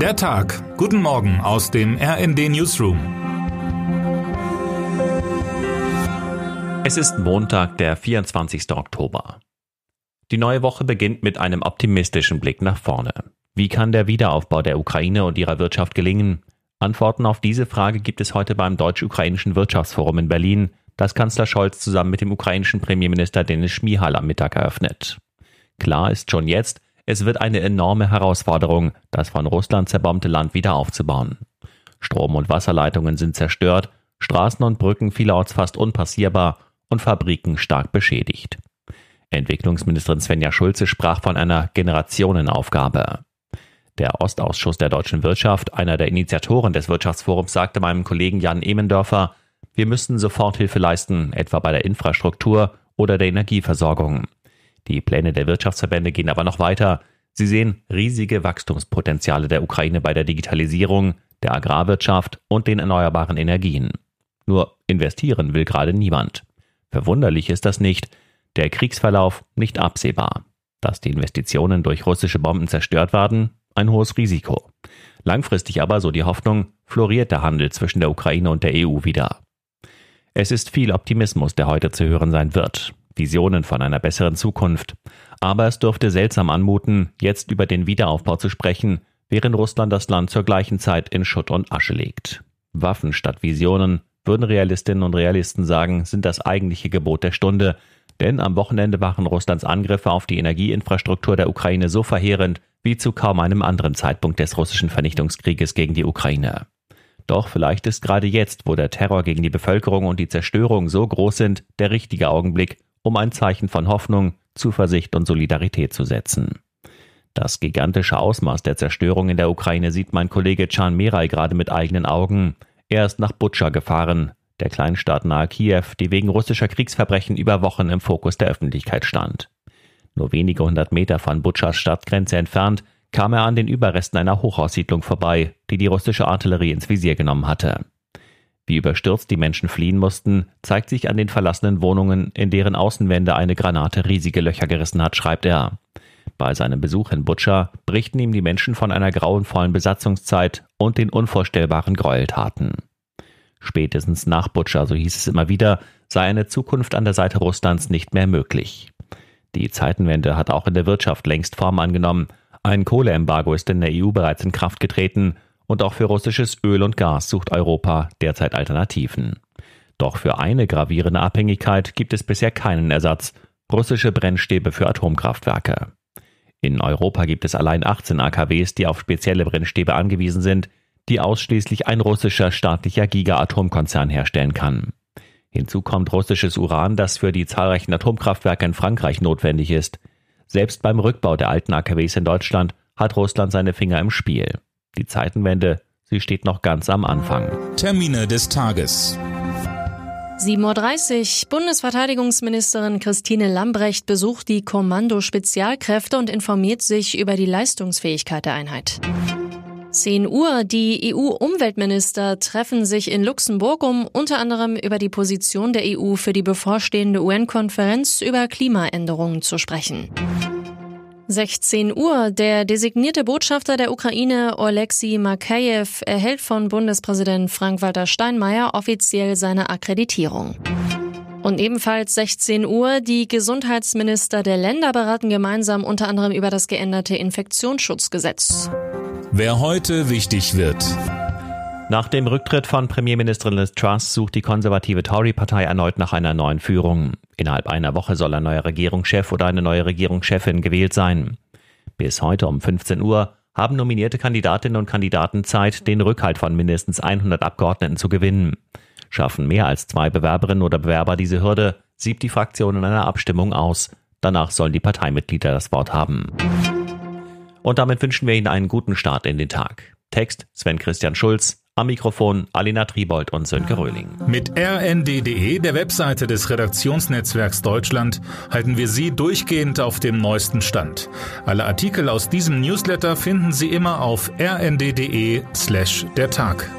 Der Tag. Guten Morgen aus dem RND Newsroom. Es ist Montag, der 24. Oktober. Die neue Woche beginnt mit einem optimistischen Blick nach vorne. Wie kann der Wiederaufbau der Ukraine und ihrer Wirtschaft gelingen? Antworten auf diese Frage gibt es heute beim Deutsch-Ukrainischen Wirtschaftsforum in Berlin, das Kanzler Scholz zusammen mit dem ukrainischen Premierminister Denis Schmihal am Mittag eröffnet. Klar ist schon jetzt, es wird eine enorme Herausforderung, das von Russland zerbombte Land wieder aufzubauen. Strom- und Wasserleitungen sind zerstört, Straßen und Brücken vielerorts fast unpassierbar und Fabriken stark beschädigt. Entwicklungsministerin Svenja Schulze sprach von einer Generationenaufgabe. Der Ostausschuss der deutschen Wirtschaft, einer der Initiatoren des Wirtschaftsforums, sagte meinem Kollegen Jan Emendörfer, wir müssen Soforthilfe leisten, etwa bei der Infrastruktur oder der Energieversorgung. Die Pläne der Wirtschaftsverbände gehen aber noch weiter. Sie sehen riesige Wachstumspotenziale der Ukraine bei der Digitalisierung, der Agrarwirtschaft und den erneuerbaren Energien. Nur investieren will gerade niemand. Verwunderlich ist das nicht, der Kriegsverlauf nicht absehbar. Dass die Investitionen durch russische Bomben zerstört werden, ein hohes Risiko. Langfristig aber, so die Hoffnung, floriert der Handel zwischen der Ukraine und der EU wieder. Es ist viel Optimismus, der heute zu hören sein wird. Visionen von einer besseren Zukunft. Aber es dürfte seltsam anmuten, jetzt über den Wiederaufbau zu sprechen, während Russland das Land zur gleichen Zeit in Schutt und Asche legt. Waffen statt Visionen, würden Realistinnen und Realisten sagen, sind das eigentliche Gebot der Stunde, denn am Wochenende waren Russlands Angriffe auf die Energieinfrastruktur der Ukraine so verheerend wie zu kaum einem anderen Zeitpunkt des russischen Vernichtungskrieges gegen die Ukraine. Doch vielleicht ist gerade jetzt, wo der Terror gegen die Bevölkerung und die Zerstörung so groß sind, der richtige Augenblick, um ein Zeichen von Hoffnung, Zuversicht und Solidarität zu setzen. Das gigantische Ausmaß der Zerstörung in der Ukraine sieht mein Kollege Can Meray gerade mit eigenen Augen. Er ist nach Butscha gefahren, der Kleinstadt nahe Kiew, die wegen russischer Kriegsverbrechen über Wochen im Fokus der Öffentlichkeit stand. Nur wenige hundert Meter von Butschas Stadtgrenze entfernt kam er an den Überresten einer Hochhaussiedlung vorbei, die die russische Artillerie ins Visier genommen hatte. Wie überstürzt die Menschen fliehen mussten, zeigt sich an den verlassenen Wohnungen, in deren Außenwände eine Granate riesige Löcher gerissen hat, schreibt er. Bei seinem Besuch in Butscha berichten ihm die Menschen von einer grauenvollen Besatzungszeit und den unvorstellbaren Gräueltaten. Spätestens nach Butscha, so hieß es immer wieder, sei eine Zukunft an der Seite Russlands nicht mehr möglich. Die Zeitenwende hat auch in der Wirtschaft längst Form angenommen. Ein Kohleembargo ist in der EU bereits in Kraft getreten und auch für russisches Öl und Gas sucht Europa derzeit Alternativen. Doch für eine gravierende Abhängigkeit gibt es bisher keinen Ersatz, russische Brennstäbe für Atomkraftwerke. In Europa gibt es allein 18 AKWs, die auf spezielle Brennstäbe angewiesen sind, die ausschließlich ein russischer staatlicher Giga-Atomkonzern herstellen kann. Hinzu kommt russisches Uran, das für die zahlreichen Atomkraftwerke in Frankreich notwendig ist. Selbst beim Rückbau der alten AKWs in Deutschland hat Russland seine Finger im Spiel. Die Zeitenwende, sie steht noch ganz am Anfang. Termine des Tages. 7.30 Uhr. Bundesverteidigungsministerin Christine Lambrecht besucht die Kommando Spezialkräfte und informiert sich über die Leistungsfähigkeit der Einheit. 10 Uhr. Die EU-Umweltminister treffen sich in Luxemburg, um unter anderem über die Position der EU für die bevorstehende UN-Konferenz über Klimaänderungen zu sprechen. 16 Uhr. Der designierte Botschafter der Ukraine Oleksiy Makayev erhält von Bundespräsident Frank-Walter Steinmeier offiziell seine Akkreditierung. Und ebenfalls 16 Uhr. Die Gesundheitsminister der Länder beraten gemeinsam unter anderem über das geänderte Infektionsschutzgesetz. Wer heute wichtig wird. Nach dem Rücktritt von Premierministerin Liz Truss sucht die konservative Tory-Partei erneut nach einer neuen Führung. Innerhalb einer Woche soll ein neuer Regierungschef oder eine neue Regierungschefin gewählt sein. Bis heute um 15 Uhr haben nominierte Kandidatinnen und Kandidaten Zeit, den Rückhalt von mindestens 100 Abgeordneten zu gewinnen. Schaffen mehr als zwei Bewerberinnen oder Bewerber diese Hürde, siebt die Fraktion in einer Abstimmung aus. Danach sollen die Parteimitglieder das Wort haben. Und damit wünschen wir Ihnen einen guten Start in den Tag. Text Sven Christian Schulz, am Mikrofon Alina Tribold und Sönke Röhling. Mit rnd.de, der Webseite des Redaktionsnetzwerks Deutschland, halten wir Sie durchgehend auf dem neuesten Stand. Alle Artikel aus diesem Newsletter finden Sie immer auf rnd.de slash der Tag.